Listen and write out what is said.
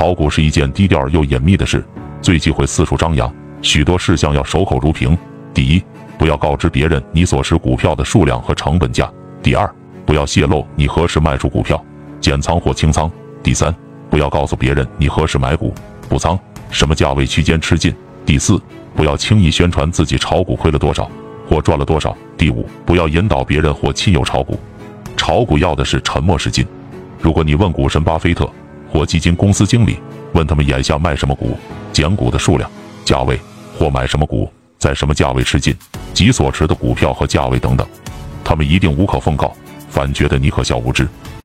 炒股是一件低调而又隐秘的事，最忌讳四处张扬。许多事项要守口如瓶。第一，不要告知别人你所持股票的数量和成本价。第二，不要泄露你何时卖出股票、减仓或清仓。第三，不要告诉别人你何时买股、补仓，什么价位区间吃进。第四，不要轻易宣传自己炒股亏了多少或赚了多少。第五，不要引导别人或亲友炒股。炒股要的是沉默是金。如果你问股神巴菲特或基金公司经理，问他们眼下卖什么股、减股的数量、价位，或买什么股，在什么价位吃进，及所持的股票和价位等等，他们一定无可奉告，反觉得你可笑无知。